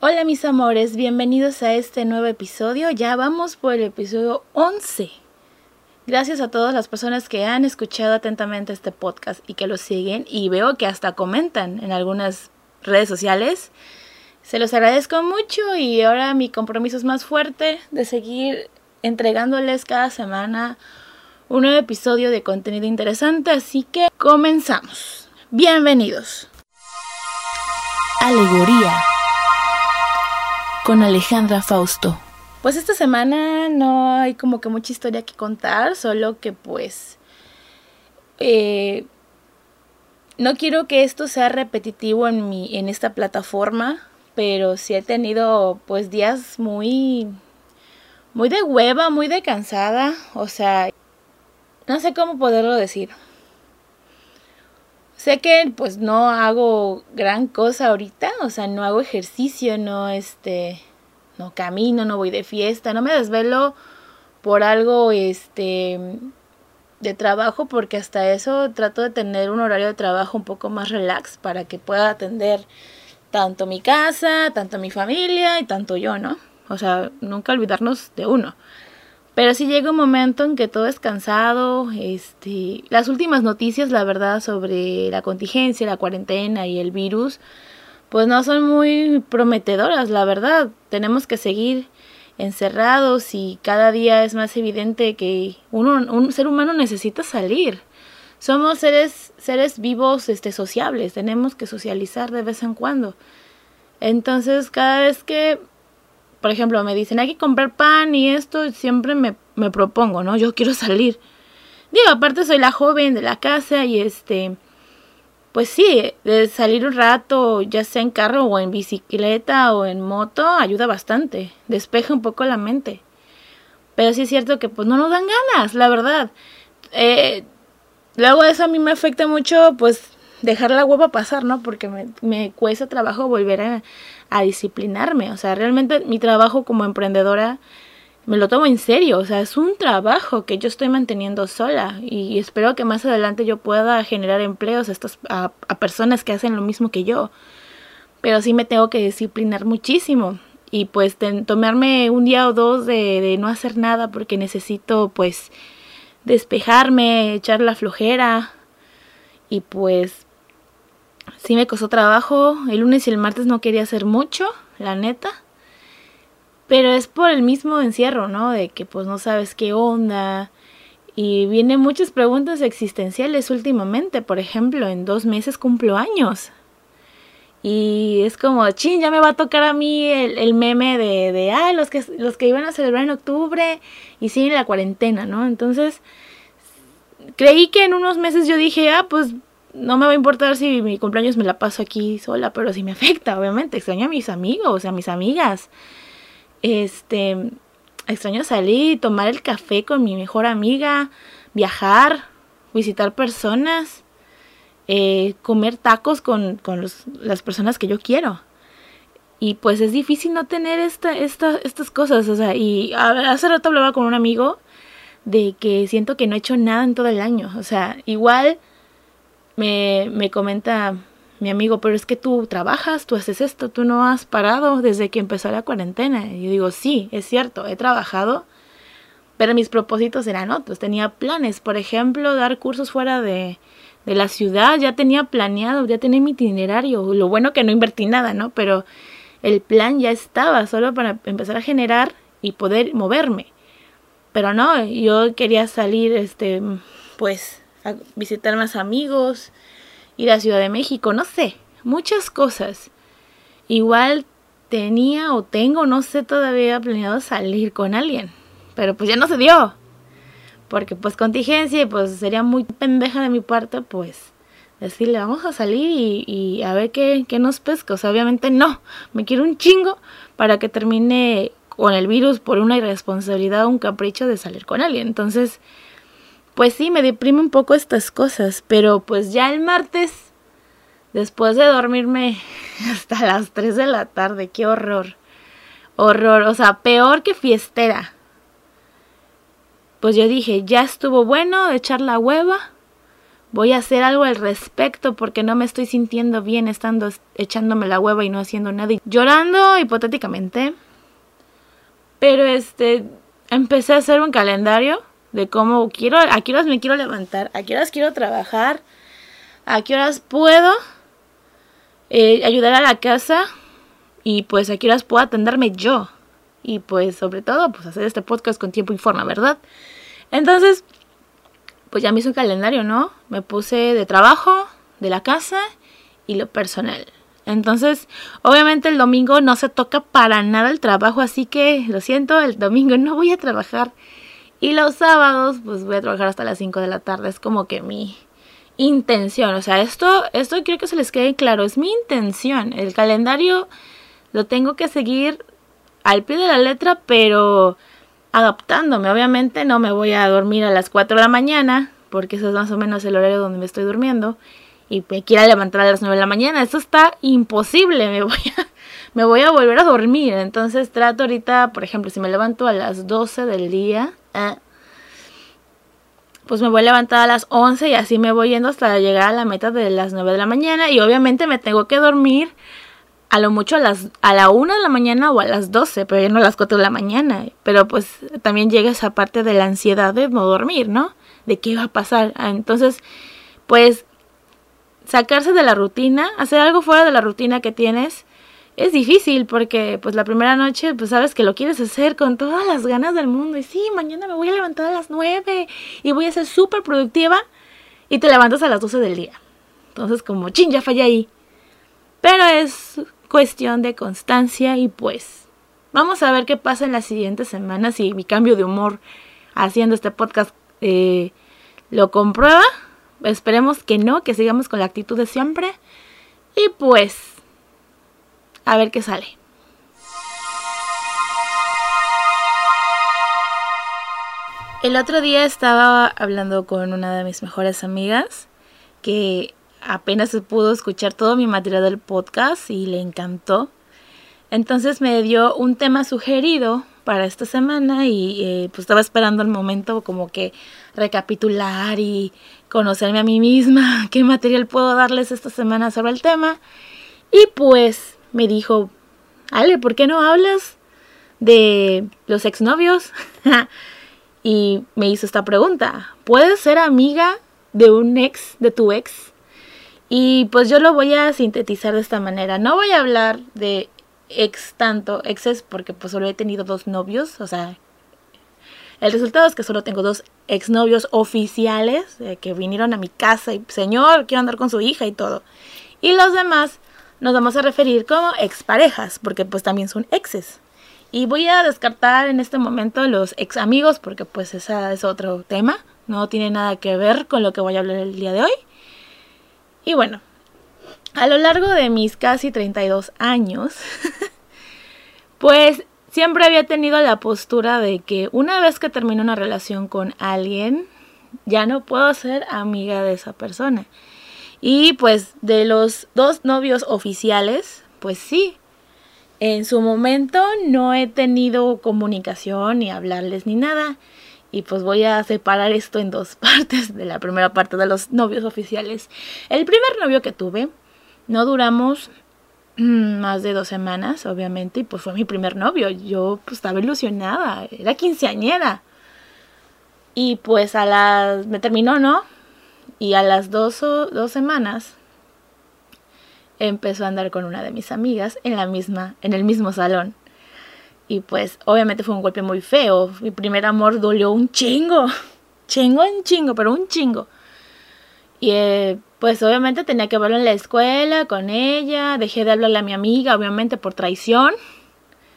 Hola mis amores, bienvenidos a este nuevo episodio. Ya vamos por el episodio 11. Gracias a todas las personas que han escuchado atentamente este podcast y que lo siguen y veo que hasta comentan en algunas redes sociales. Se los agradezco mucho y ahora mi compromiso es más fuerte de seguir entregándoles cada semana un nuevo episodio de contenido interesante, así que comenzamos. Bienvenidos. Alegoría con Alejandra Fausto. Pues esta semana no hay como que mucha historia que contar, solo que pues eh, no quiero que esto sea repetitivo en mi en esta plataforma, pero sí he tenido pues días muy muy de hueva, muy de cansada, o sea, no sé cómo poderlo decir. Sé que pues no hago gran cosa ahorita, o sea, no hago ejercicio, no este no camino, no voy de fiesta, no me desvelo por algo este de trabajo porque hasta eso trato de tener un horario de trabajo un poco más relax para que pueda atender tanto mi casa, tanto mi familia y tanto yo, ¿no? O sea, nunca olvidarnos de uno. Pero sí llega un momento en que todo es cansado, este, las últimas noticias, la verdad, sobre la contingencia, la cuarentena y el virus, pues no son muy prometedoras, la verdad. Tenemos que seguir encerrados y cada día es más evidente que uno, un ser humano necesita salir. Somos seres, seres vivos, este, sociables, tenemos que socializar de vez en cuando. Entonces, cada vez que, por ejemplo, me dicen hay que comprar pan y esto, siempre me, me propongo, ¿no? Yo quiero salir. Digo, aparte soy la joven de la casa y este, pues sí, de salir un rato, ya sea en carro o en bicicleta o en moto, ayuda bastante, despeja un poco la mente. Pero sí es cierto que pues no nos dan ganas, la verdad. Eh, luego eso a mí me afecta mucho, pues dejar la hueva pasar, ¿no? Porque me, cuesta trabajo volver a, a disciplinarme. O sea, realmente mi trabajo como emprendedora me lo tomo en serio, o sea, es un trabajo que yo estoy manteniendo sola y espero que más adelante yo pueda generar empleos a, estas, a, personas que hacen lo mismo que yo. Pero sí me tengo que disciplinar muchísimo y pues tomarme un día o dos de, no hacer nada porque necesito pues despejarme, echar la flojera y pues sí me costó trabajo. El lunes y el martes no quería hacer mucho, la neta pero es por el mismo encierro, ¿no? De que pues no sabes qué onda. Y vienen muchas preguntas existenciales últimamente. Por ejemplo, en dos meses cumplo años. Y es como, ching, ya me va a tocar a mí el, el meme de, de, ah, los que, los que iban a celebrar en octubre y siguen la cuarentena, ¿no? Entonces, creí que en unos meses yo dije, ah, pues no me va a importar si mi cumpleaños me la paso aquí sola, pero sí me afecta, obviamente. Extraño a mis amigos, a mis amigas. Este, extraño salir, tomar el café con mi mejor amiga, viajar, visitar personas, eh, comer tacos con, con los, las personas que yo quiero. Y pues es difícil no tener esta, esta, estas cosas. O sea, y hace rato hablaba con un amigo de que siento que no he hecho nada en todo el año. O sea, igual me, me comenta mi amigo, pero es que tú trabajas, tú haces esto, tú no has parado desde que empezó la cuarentena. Y yo digo, sí, es cierto, he trabajado, pero mis propósitos eran otros. Tenía planes, por ejemplo, dar cursos fuera de, de la ciudad, ya tenía planeado, ya tenía mi itinerario. Lo bueno que no invertí nada, ¿no? Pero el plan ya estaba, solo para empezar a generar y poder moverme. Pero no, yo quería salir, este, pues, a visitar más amigos, ir a Ciudad de México, no sé, muchas cosas. Igual tenía o tengo, no sé todavía planeado salir con alguien, pero pues ya no se dio. Porque pues contingencia y pues sería muy pendeja de mi parte pues decirle vamos a salir y, a ver qué, qué nos pesca. O sea, obviamente no, me quiero un chingo para que termine con el virus por una irresponsabilidad o un capricho de salir con alguien. Entonces, pues sí, me deprime un poco estas cosas, pero pues ya el martes, después de dormirme hasta las 3 de la tarde, qué horror, horror, o sea, peor que fiestera. Pues yo dije, ya estuvo bueno echar la hueva, voy a hacer algo al respecto porque no me estoy sintiendo bien estando echándome la hueva y no haciendo nada y llorando hipotéticamente. Pero este empecé a hacer un calendario de cómo quiero, a qué horas me quiero levantar, a qué horas quiero trabajar, a qué horas puedo eh, ayudar a la casa y pues a qué horas puedo atenderme yo. Y pues sobre todo pues hacer este podcast con tiempo y forma, ¿verdad? Entonces, pues ya me hice un calendario, ¿no? Me puse de trabajo, de la casa y lo personal. Entonces, obviamente el domingo no se toca para nada el trabajo, así que lo siento, el domingo no voy a trabajar. Y los sábados, pues voy a trabajar hasta las 5 de la tarde. Es como que mi intención. O sea, esto, esto quiero que se les quede claro. Es mi intención. El calendario lo tengo que seguir al pie de la letra, pero adaptándome. Obviamente no me voy a dormir a las 4 de la mañana, porque eso es más o menos el horario donde me estoy durmiendo y me quiera levantar a las 9 de la mañana. Eso está imposible, me voy a, me voy a volver a dormir. Entonces trato ahorita, por ejemplo, si me levanto a las 12 del día, eh, pues me voy a levantar a las 11 y así me voy yendo hasta llegar a la meta de las 9 de la mañana. Y obviamente me tengo que dormir a lo mucho a las a la 1 de la mañana o a las 12, pero ya no a las 4 de la mañana. Pero pues también llega esa parte de la ansiedad de no dormir, ¿no? De qué va a pasar. Ah, entonces, pues sacarse de la rutina, hacer algo fuera de la rutina que tienes, es difícil porque pues la primera noche pues sabes que lo quieres hacer con todas las ganas del mundo y sí, mañana me voy a levantar a las 9 y voy a ser súper productiva y te levantas a las 12 del día. Entonces como chin, ya fallé ahí. Pero es cuestión de constancia y pues vamos a ver qué pasa en las siguientes semanas y mi cambio de humor haciendo este podcast eh, lo comprueba Esperemos que no, que sigamos con la actitud de siempre. Y pues, a ver qué sale. El otro día estaba hablando con una de mis mejores amigas que apenas pudo escuchar todo mi material del podcast y le encantó. Entonces me dio un tema sugerido para esta semana y eh, pues estaba esperando el momento como que recapitular y conocerme a mí misma, qué material puedo darles esta semana sobre el tema. Y pues me dijo, Ale, ¿por qué no hablas de los exnovios? y me hizo esta pregunta, ¿puedes ser amiga de un ex, de tu ex? Y pues yo lo voy a sintetizar de esta manera. No voy a hablar de ex tanto, exes, porque pues solo he tenido dos novios, o sea, el resultado es que solo tengo dos exnovios oficiales eh, que vinieron a mi casa y, señor, quiero andar con su hija y todo. Y los demás nos vamos a referir como exparejas, porque pues también son exes. Y voy a descartar en este momento los ex amigos, porque pues ese es otro tema, no tiene nada que ver con lo que voy a hablar el día de hoy. Y bueno, a lo largo de mis casi 32 años, pues siempre había tenido la postura de que una vez que termino una relación con alguien, ya no puedo ser amiga de esa persona. Y pues de los dos novios oficiales, pues sí, en su momento no he tenido comunicación ni hablarles ni nada. Y pues voy a separar esto en dos partes. De la primera parte de los novios oficiales. El primer novio que tuve, no duramos más de dos semanas, obviamente, y pues fue mi primer novio. Yo pues, estaba ilusionada, era quinceañera. Y pues a las... me terminó, ¿no? Y a las dos, dos semanas empezó a andar con una de mis amigas en la misma, en el mismo salón. Y pues obviamente fue un golpe muy feo. Mi primer amor dolió un chingo. Chingo un chingo, pero un chingo. Y eh, pues obviamente tenía que verlo en la escuela con ella, dejé de hablarle a mi amiga, obviamente por traición.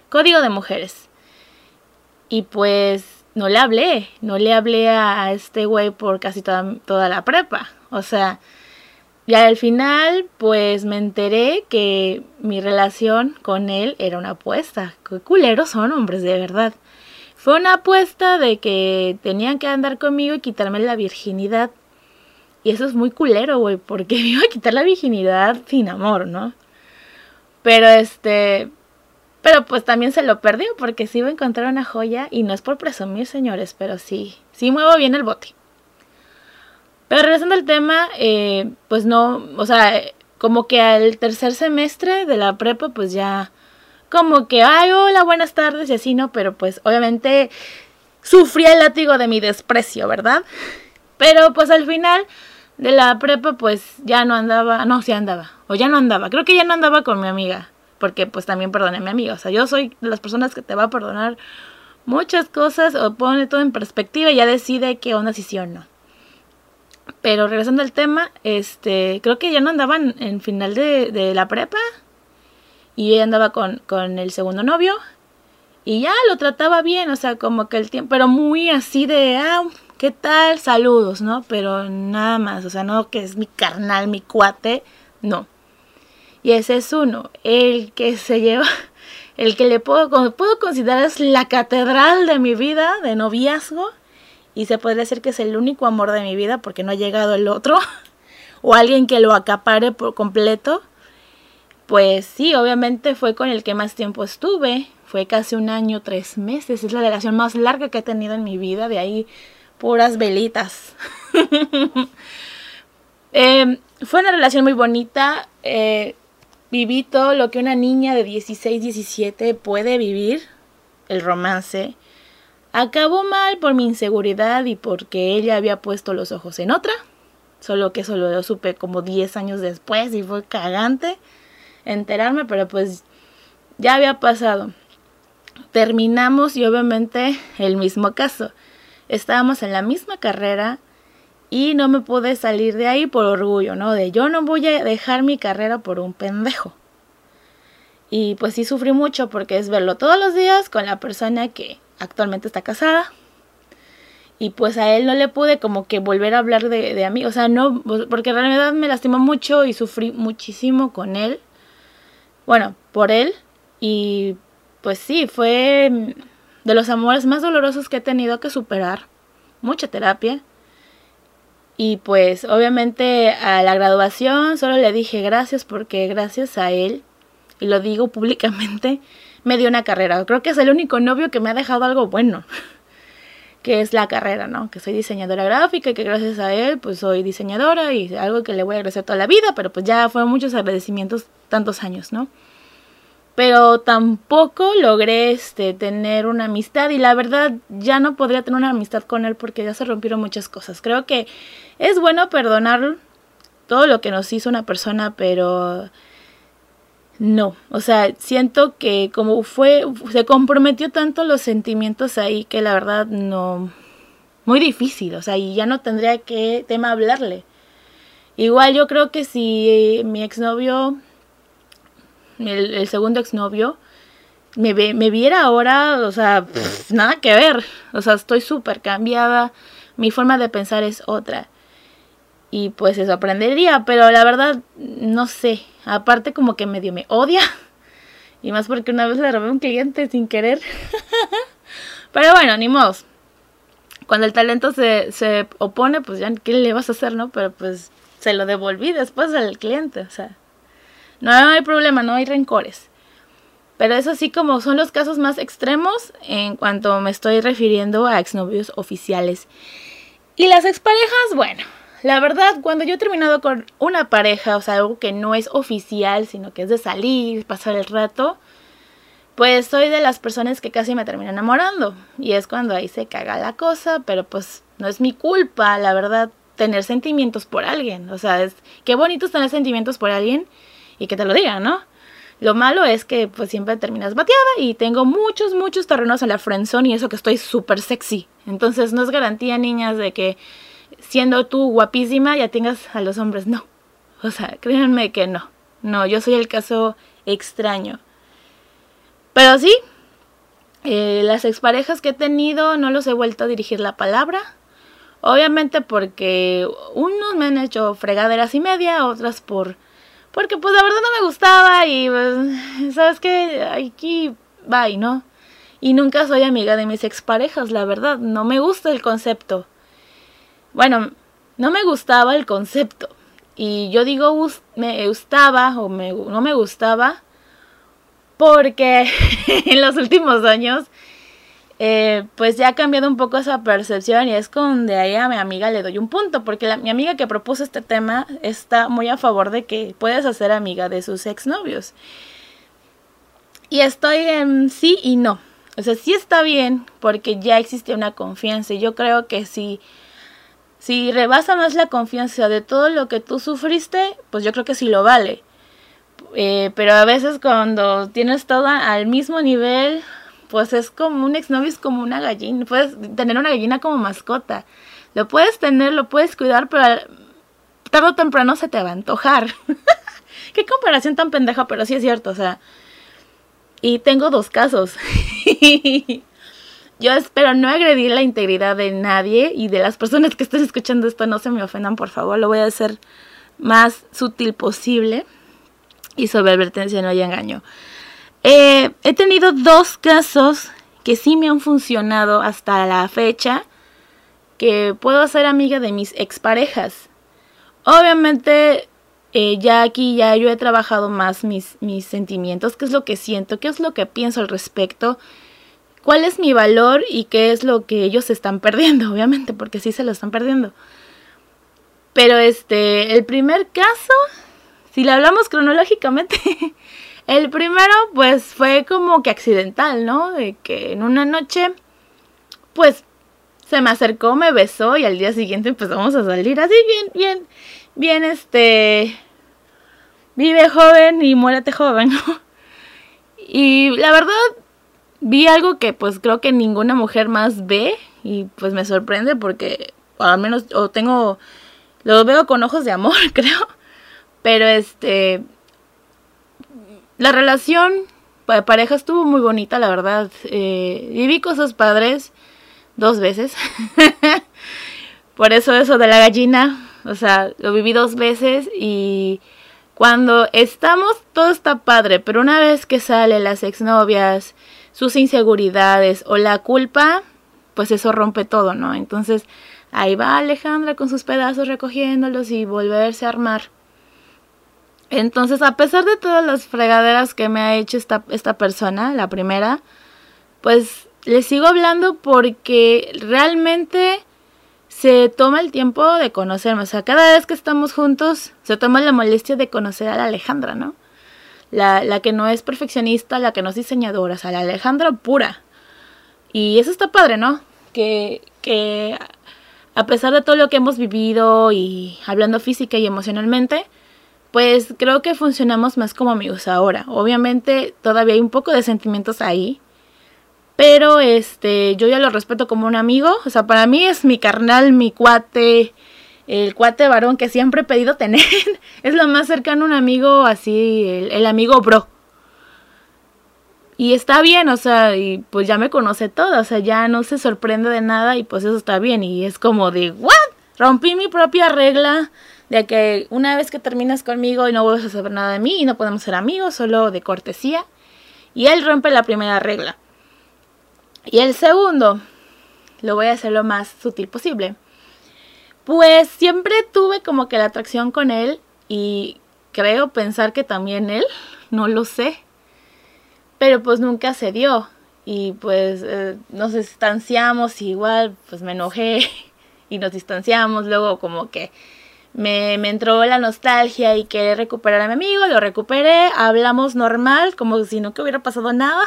Código de mujeres. Y pues no le hablé, no le hablé a, este güey por casi toda, toda la prepa. O sea, ya al final pues me enteré que mi relación con él era una apuesta. Qué culeros son hombres, de verdad. Fue una apuesta de que tenían que andar conmigo y quitarme la virginidad y eso es muy culero, güey, porque me iba a quitar la virginidad sin amor, ¿no? Pero este, pero pues también se lo perdió porque sí iba a encontrar una joya y no es por presumir, señores, pero sí, sí muevo bien el bote. Pero regresando al tema, eh, pues no, o sea, como que al tercer semestre de la prepa, pues ya, como que, ay, hola, buenas tardes y así, ¿no? Pero pues obviamente sufría el látigo de mi desprecio, ¿verdad? Pero pues al final de la prepa, pues ya no andaba, no, sí andaba, o ya no andaba, creo que ya no andaba con mi amiga, porque pues también perdoné a mi amiga, o sea, yo soy de las personas que te va a perdonar muchas cosas o pone todo en perspectiva y ya decide qué onda si sí o no. Pero regresando al tema, este, creo que ya no andaban en final de, de la prepa y ella andaba con, con el segundo novio y ya lo trataba bien, o sea, como que el tiempo, pero muy así de, ah, ¿qué tal? Saludos, ¿no? Pero nada más, o sea, no que es mi carnal, mi cuate, no. Y ese es uno, el que se lleva el que le puedo, puedo considerar es la catedral de mi vida de noviazgo y se puede decir que es el único amor de mi vida porque no ha llegado el otro o alguien que lo acapare por completo. Pues sí, obviamente fue con el que más tiempo estuve, fue casi un año, tres meses, es la relación más larga que he tenido en mi vida, de ahí puras velitas. Em, fue una relación muy bonita, eh, Viví todo lo que una niña de 16, 17 puede vivir, el romance. Acabó mal por mi inseguridad y porque ella había puesto los ojos en otra. Solo que eso lo supe como 10 años después y fue cagante enterarme, pero pues ya había pasado. Terminamos y obviamente el mismo caso. Estábamos en la misma carrera, y no me pude salir de ahí por orgullo, ¿no? De yo no voy a dejar mi carrera por un pendejo. Y pues sí sufrí mucho porque es verlo todos los días con la persona que actualmente está casada. Y pues a él no le pude como que volver a hablar de, de mí. O sea, no, porque en realidad me lastimó mucho y sufrí muchísimo con él. Bueno, por él. Y pues sí, fue de los amores más dolorosos que he tenido que superar. Mucha terapia. Y pues obviamente a la graduación solo le dije gracias porque gracias a él, y lo digo públicamente, me dio una carrera. Creo que es el único novio que me ha dejado algo bueno, que es la carrera, ¿no? Que soy diseñadora gráfica y que gracias a él pues soy diseñadora y algo que le voy a agradecer toda la vida, pero pues ya fueron muchos agradecimientos tantos años, ¿no? Pero tampoco logré este tener una amistad y la verdad ya no podría tener una amistad con él porque ya se rompieron muchas cosas. Creo que es bueno perdonar todo lo que nos hizo una persona, pero no, o sea, siento que como fue se comprometió tanto los sentimientos ahí que la verdad no muy difícil, o sea, y ya no tendría que tema hablarle. Igual yo creo que si mi exnovio el, segundo exnovio, me, me viera ahora, o sea, nada que ver. O sea, estoy súper cambiada. Mi forma de pensar es otra. Y pues eso aprendería, pero la verdad, no sé. Aparte como que medio me odia. Y más porque una vez le robé un cliente sin querer. pero bueno, ni modo. Cuando el talento se, se opone, pues ya, ¿qué le vas a hacer, no? Pero pues se lo devolví después al cliente, o sea. No hay problema, no hay rencores. Pero eso sí como son los casos más extremos en cuanto me estoy refiriendo a exnovios oficiales. Y las exparejas, bueno, la verdad, cuando yo he terminado con una pareja, o sea, algo que no es oficial, sino que es de salir, pasar el rato, pues soy de las personas que casi me terminan enamorando. Y es cuando ahí se caga la cosa, pero pues no es mi culpa, la verdad, tener sentimientos por alguien. O sea, es qué bonito es tener sentimientos por alguien y que te lo digan, ¿no? Lo malo es que pues siempre terminas bateada y tengo muchos, muchos terrenos en la friendzone y eso que estoy súper sexy. Entonces no es garantía, niñas, de que siendo tú guapísima ya tengas a los hombres. No. O sea, créanme que no. No, yo soy el caso extraño. Pero sí, eh, las exparejas que he tenido no los he vuelto a dirigir la palabra. Obviamente porque unos me han hecho fregaderas y media, otras por porque pues la verdad no me gustaba y pues, ¿sabes qué? Aquí, bye, ¿no? Y nunca soy amiga de mis exparejas, la verdad, no me gusta el concepto. Bueno, no me gustaba el concepto. Y yo digo me gustaba o me, no me gustaba porque en los últimos años eh, pues ya ha cambiado un poco esa percepción y es con de ahí a mi amiga le doy un punto, porque mi amiga que propuso este tema está muy a favor de que puedes hacer amiga de sus exnovios. Y estoy en sí y no. O sea, sí está bien porque ya existe una confianza y yo creo que si, si rebasa más la confianza de todo lo que tú sufriste, pues yo creo que sí lo vale. Eh, pero a veces cuando tienes todo al mismo nivel, pues es como un exnovio, es como una gallina. Puedes tener una gallina como mascota. Lo puedes tener, lo puedes cuidar, pero tarde o temprano se te va a antojar. Qué comparación tan pendeja, pero sí es cierto, o sea. Y tengo dos casos. Yo espero no agredir la integridad de nadie y de las personas que estén escuchando esto no se me ofendan, por favor. Lo voy a hacer más sutil posible y sobre advertencia no hay engaño. Eh, he tenido dos casos que sí me han funcionado hasta la fecha, que puedo ser amiga de mis exparejas. Obviamente, eh, ya aquí ya yo he trabajado más mis, mis sentimientos, qué es lo que siento, qué es lo que pienso al respecto, cuál es mi valor y qué es lo que ellos están perdiendo, obviamente, porque sí se lo están perdiendo. Pero este, el primer caso, si lo hablamos cronológicamente, El primero, pues fue como que accidental, ¿no? De que en una noche, pues se me acercó, me besó y al día siguiente empezamos a salir así, bien, bien, bien, este. Vive joven y muérete joven, ¿no? Y la verdad, vi algo que pues creo que ninguna mujer más ve y pues me sorprende porque al menos o tengo lo veo con ojos de amor creo pero este la relación de pareja estuvo muy bonita, la verdad. Eh, viví cosas padres dos veces. Por eso eso de la gallina, o sea, lo viví dos veces y cuando estamos todo está padre, pero una vez que salen las exnovias, sus inseguridades o la culpa, pues eso rompe todo, ¿no? Entonces ahí va Alejandra con sus pedazos recogiéndolos y volverse a armar. Entonces, a pesar de todas las fregaderas que me ha hecho esta, esta persona, la primera, pues le sigo hablando porque realmente se toma el tiempo de conocerme. O sea, cada vez que estamos juntos, se toma la molestia de conocer a la Alejandra, ¿no? La, la que no es perfeccionista, la que no es diseñadora, o sea, la Alejandra pura. Y eso está padre, ¿no? Que, que a pesar de todo lo que hemos vivido y hablando física y emocionalmente, pues creo que funcionamos más como amigos ahora. Obviamente todavía hay un poco de sentimientos ahí, pero este yo ya lo respeto como un amigo, o sea, para mí es mi carnal, mi cuate, el cuate varón que siempre he pedido tener. es lo más cercano a un amigo así, el, amigo bro. Y está bien, o sea, y pues ya me conoce todo, o sea, ya no se sorprende de nada y pues eso está bien. Y es como de, ¿what? Rompí mi propia regla de que una vez que terminas conmigo y no vuelves a saber nada de mí y no podemos ser amigos, solo de cortesía. Y él rompe la primera regla. Y el segundo, lo voy a hacer lo más sutil posible. Pues siempre tuve como que la atracción con él y creo pensar que también él, no lo sé. Pero pues nunca se dio. Y pues eh, nos distanciamos igual, pues me enojé y nos distanciamos. Luego como que me, entró la nostalgia y quería recuperar a mi amigo, lo recuperé, hablamos normal, como si no hubiera pasado nada,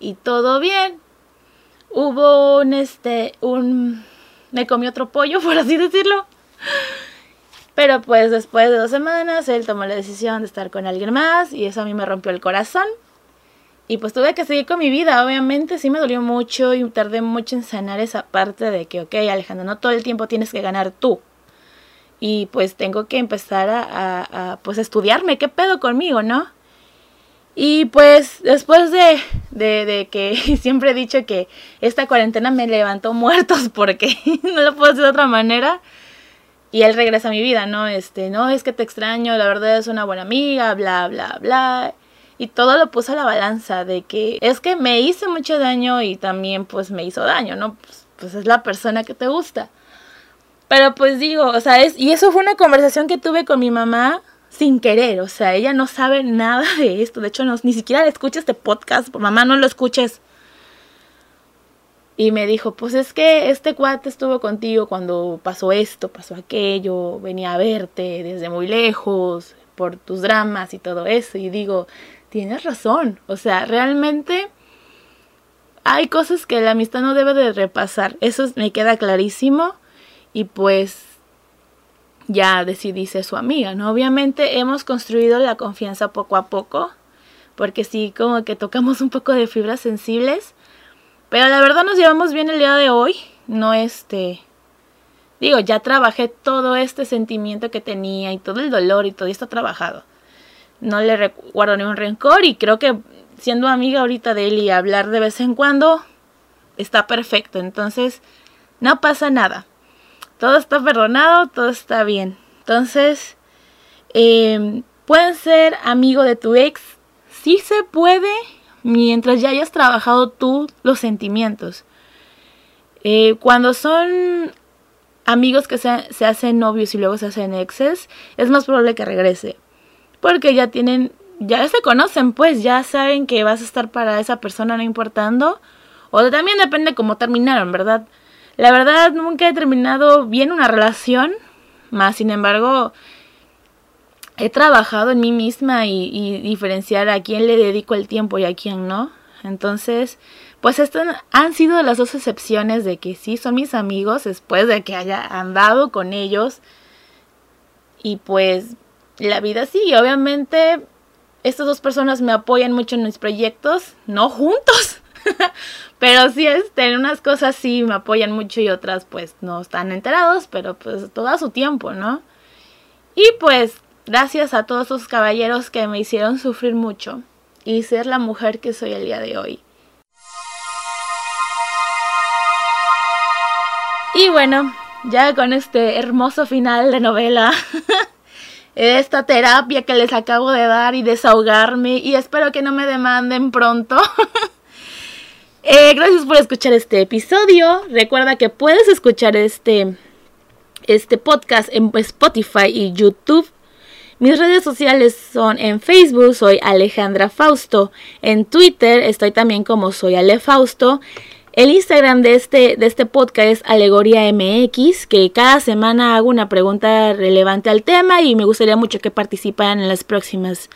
y todo bien. Hubo un, este, un, me comí otro pollo, por así decirlo. Pero pues después de dos semanas, él tomó la decisión de estar con alguien más, y eso a mí me rompió el corazón. Y pues tuve que seguir con mi vida, obviamente sí me dolió mucho y tardé mucho en sanar esa parte de que, ok, Alejandro, no todo el tiempo tienes que ganar tú y pues tengo que empezar a, pues estudiarme, qué pedo conmigo, ¿no? Y pues después de, de, de, que siempre he dicho que esta cuarentena me levantó muertos porque no lo puedo hacer de otra manera. Y él regresa a mi vida, ¿no? Este, no, es que te extraño, la verdad es una buena amiga, bla, bla, bla. Y todo lo puse a la balanza de que es que me hizo mucho daño y también pues me hizo daño, ¿no? Pues, pues es la persona que te gusta. Pero pues digo, o sea, es, y eso fue una conversación que tuve con mi mamá sin querer, o sea, ella no sabe nada de esto, de hecho no, ni siquiera escucha este podcast, por mamá no lo escuches. Y me dijo, pues es que este cuate estuvo contigo cuando pasó esto, pasó aquello, venía a verte desde muy lejos por tus dramas y todo eso. Y digo, tienes razón. O sea, realmente hay cosas que la amistad no debe de repasar. Eso me queda clarísimo. Y pues ya decidí ser su amiga, ¿no? Obviamente hemos construido la confianza poco a poco. Porque sí, como que tocamos un poco de fibras sensibles pero la verdad nos llevamos bien el día de hoy. No este... Digo, ya trabajé todo este sentimiento que tenía y todo el dolor y todo está trabajado. No le recuerdo ni un rencor y creo que siendo amiga ahorita de él y hablar de vez en cuando está perfecto. Entonces, no pasa nada. Todo está perdonado, todo está bien. Entonces, eh, pueden ser amigo de tu ex. Sí se puede, mientras ya hayas trabajado tú los sentimientos. Eh, cuando son amigos que se, se, hacen novios y luego se hacen exes, es más probable que regrese. Porque ya tienen, ya se conocen, pues ya saben que vas a estar para esa persona no importando. O también depende cómo terminaron, ¿verdad? La verdad, nunca he terminado bien una relación, más sin embargo, he trabajado en mí misma y, diferenciar a quién le dedico el tiempo y a quién no. Entonces, pues estas han sido las dos excepciones de que sí son mis amigos después de que haya andado con ellos. Y pues la vida sigue. Obviamente, estas dos personas me apoyan mucho en mis proyectos, no juntos. pero sí, este, unas cosas sí me apoyan mucho y otras pues no están enterados, pero pues todo su tiempo, ¿no? Y pues Gracias a todos esos caballeros que me hicieron sufrir mucho y ser la mujer que soy el día de hoy. Y bueno, ya con este hermoso final de novela, esta terapia que les acabo de dar y desahogarme y espero que no me demanden pronto. Eh, gracias por escuchar este episodio. Recuerda que puedes escuchar este, este podcast en Spotify y YouTube mis redes sociales son en Facebook, soy Alejandra Fausto. En Twitter estoy también como soy Ale Fausto. El Instagram de este, de este podcast es Alegoría MX, que cada semana hago una pregunta relevante al tema y me gustaría mucho que participaran en las próximas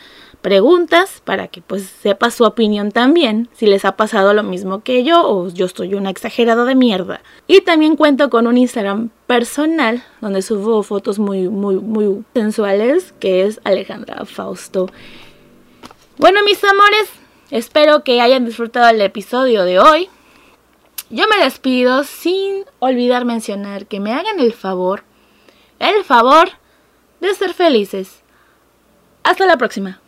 preguntas para que pues sepa su opinión también, si les ha pasado lo mismo que yo o yo estoy una exagerada de mierda. Y también cuento con un Instagram personal donde subo fotos muy muy muy sensuales que es Alejandra Fausto. Bueno, mis amores, espero que hayan disfrutado el episodio de hoy. Yo me despido sin olvidar mencionar que me hagan el favor, el favor de ser felices. Hasta la próxima.